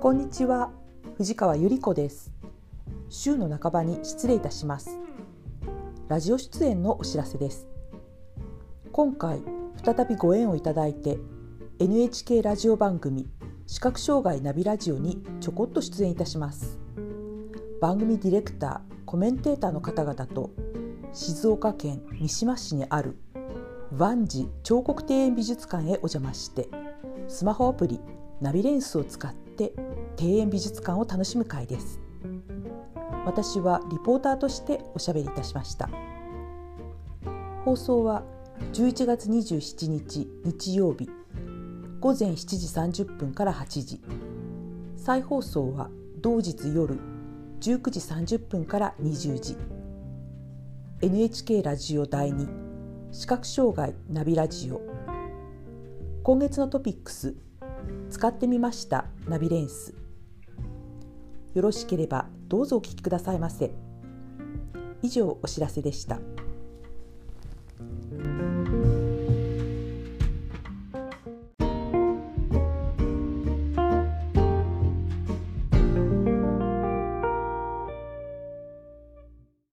こんにちは。藤川ゆり子です。週の半ばに失礼いたします。ラジオ出演のお知らせです。今回再びご縁をいただいて NHK ラジオ番組視覚障害ナビラジオにちょこっと出演いたします。番組ディレクターコメンテーターの方々と静岡県三島市にある万事彫刻庭園美術館へお邪魔してスマホアプリナビレンスを使って庭園美術館を楽しむ会です。私はリポーターとしておしゃべりいたしました。放送は11月27日日曜日午前7時30分から8時。再放送は同日夜19時30分から20時。NHK ラジオ第2視覚障害ナビラジオ。今月のトピックス使ってみました。ナビレンス。よろしければどうぞお聞きくださいませ。以上お知らせでした。